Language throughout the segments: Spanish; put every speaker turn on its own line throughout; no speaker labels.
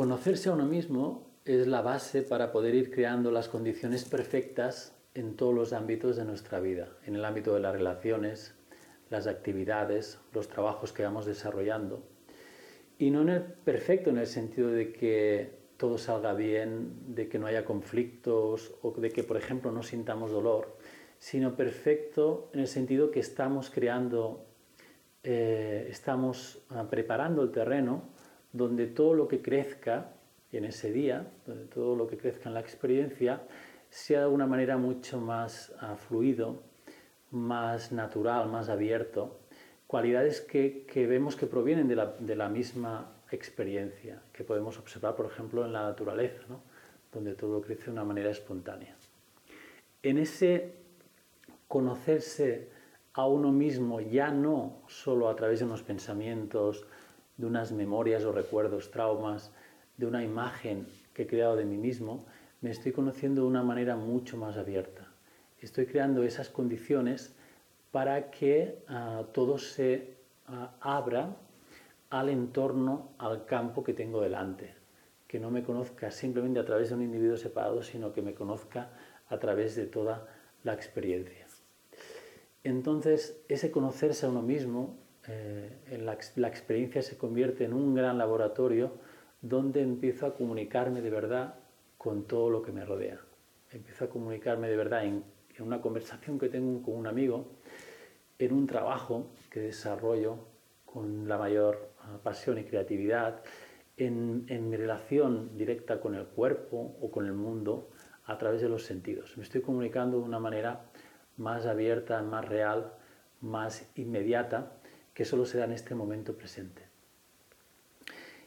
Conocerse a uno mismo es la base para poder ir creando las condiciones perfectas en todos los ámbitos de nuestra vida, en el ámbito de las relaciones, las actividades, los trabajos que vamos desarrollando. Y no en el perfecto en el sentido de que todo salga bien, de que no haya conflictos o de que, por ejemplo, no sintamos dolor, sino perfecto en el sentido que estamos creando, eh, estamos ah, preparando el terreno donde todo lo que crezca en ese día, donde todo lo que crezca en la experiencia, sea de una manera mucho más uh, fluido, más natural, más abierto, cualidades que, vemos que provienen de la, de la, misma experiencia, que podemos observar, por ejemplo, en la naturaleza, ¿no? donde todo crece de una manera espontánea. En ese conocerse a uno mismo, ya no solo a través de unos pensamientos, de unas memorias o recuerdos, traumas, de una imagen que he creado de mí mismo, me estoy conociendo de una manera mucho más abierta. Estoy creando esas condiciones para que uh, todo se uh, abra al entorno, al campo que tengo delante. Que no me conozca simplemente a través de un individuo separado, sino que me conozca a través de toda la experiencia. Entonces, ese conocerse a uno mismo, eh, la, experiencia se convierte en un gran laboratorio donde empiezo a comunicarme de verdad con todo lo que me rodea. Empiezo a comunicarme de verdad en, una conversación que tengo con un amigo, en un trabajo que desarrollo con la mayor uh, pasión y creatividad, en, mi relación directa con el cuerpo o con el mundo a través de los sentidos. Me estoy comunicando de una manera más abierta, más real, más inmediata, que solo se da en este momento presente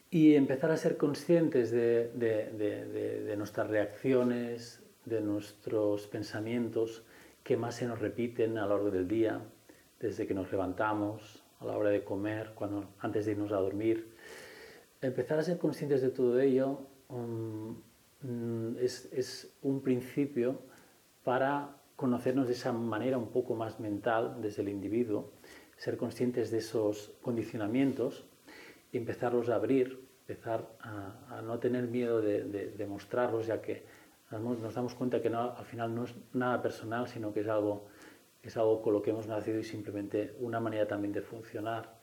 y empezar a ser conscientes de, nuestras reacciones, de nuestros pensamientos que más se nos repiten a lo largo del día, desde que nos levantamos, a la hora de comer, cuando, antes de irnos a dormir. Empezar a ser conscientes de todo ello um, es, es un principio para conocernos de esa manera un poco más mental desde el individuo, ser conscientes de esos condicionamientos y empezarlos a abrir, empezar a, a no tener miedo de, mostrarlos, ya que nos damos cuenta que al final no es nada personal, sino que es algo, con lo que hemos nacido y simplemente una manera también de funcionar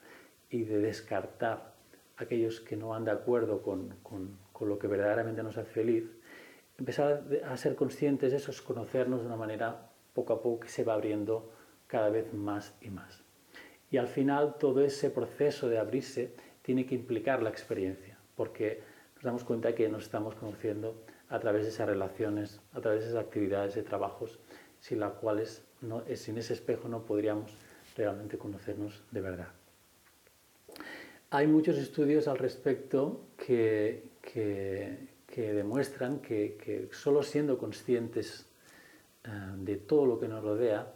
y de descartar aquellos que no van de acuerdo con lo que verdaderamente nos hace feliz. Empezar a ser conscientes de eso es conocernos de una manera poco a poco que se va abriendo cada vez más y más. Y al final todo ese proceso de abrirse tiene que implicar la experiencia, porque nos damos cuenta que nos estamos conociendo a través de esas relaciones, a través de esas actividades de trabajos, sin las cuales, sin ese espejo no podríamos realmente conocernos de verdad. Hay muchos estudios al respecto que, que, que demuestran que, que, solo siendo conscientes uh, de todo lo que nos rodea,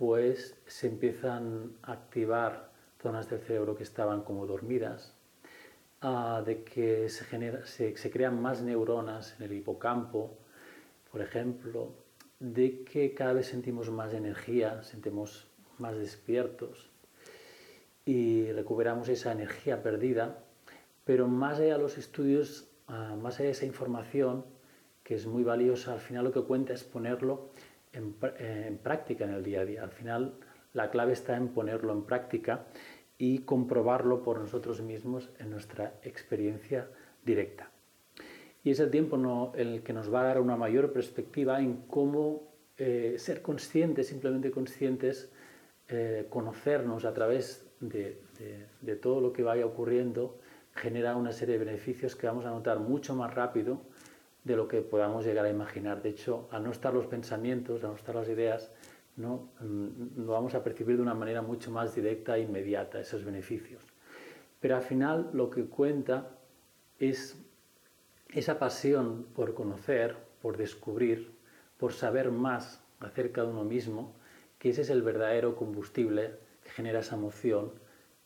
pues se empiezan a activar zonas del cerebro que estaban como dormidas, uh, de que se, genera, se, se, crean más neuronas en el hipocampo, por ejemplo, de que cada vez sentimos más energía, sentimos más despiertos y recuperamos esa energía perdida, pero más allá de los estudios, uh, más allá de esa información, que es muy valiosa, al final lo que cuenta es ponerlo en, en práctica en el día a día. Al final la clave está en ponerlo en práctica y comprobarlo por nosotros mismos en nuestra experiencia directa. Y es el tiempo no, el que nos va a dar una mayor perspectiva en cómo eh, ser conscientes, simplemente conscientes, eh, conocernos a través de, de, de, todo lo que vaya ocurriendo, genera una serie de beneficios que vamos a notar mucho más rápido de lo que podamos llegar a imaginar. De hecho, al no estar los pensamientos, al no estar las ideas, ¿no? Mm, lo vamos a percibir de una manera mucho más directa e inmediata, esos beneficios. Pero al final lo que cuenta es esa pasión por conocer, por descubrir, por saber más acerca de uno mismo, que ese es el verdadero combustible que genera esa emoción,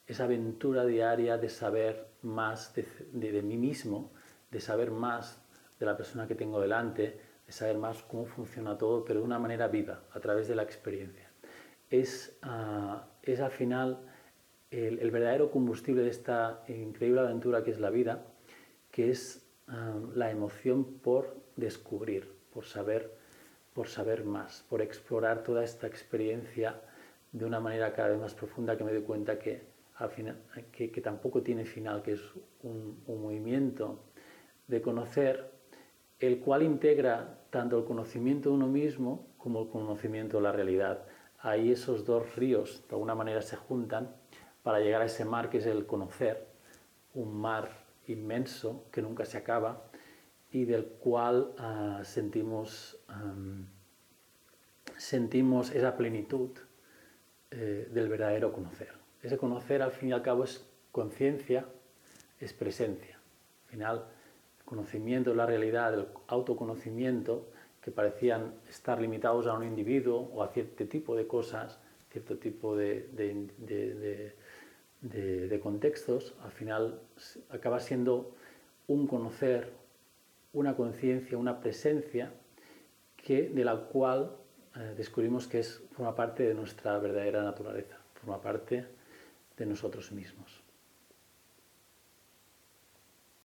esa aventura diaria de saber más de, de, de mí mismo, de saber más de la persona que tengo delante, de saber más cómo funciona todo, pero de una manera viva, a través de la experiencia. Es, uh, es al final el, verdadero combustible de esta increíble aventura que es la vida, que es la emoción por descubrir, por saber, por saber más, por explorar toda esta experiencia de una manera cada vez más profunda que me doy cuenta que, al final, que, tampoco tiene final, que es un movimiento de conocer el cual integra tanto el conocimiento de uno mismo como el conocimiento de la realidad. Ahí esos dos ríos de alguna manera se juntan para llegar a ese mar que es el conocer, un mar inmenso que nunca se acaba y del cual ah, sentimos, sentimos esa plenitud eh, del verdadero conocer. Ese conocer al fin y al cabo es conciencia, es presencia. Al final, conocimiento de la realidad, el autoconocimiento, que parecían estar limitados a un individuo o a cierto tipo de cosas, cierto tipo de de, contextos, al final acaba siendo un conocer, una conciencia, una presencia que, de la cual eh, descubrimos que es, forma parte de nuestra verdadera naturaleza, forma parte de nosotros mismos.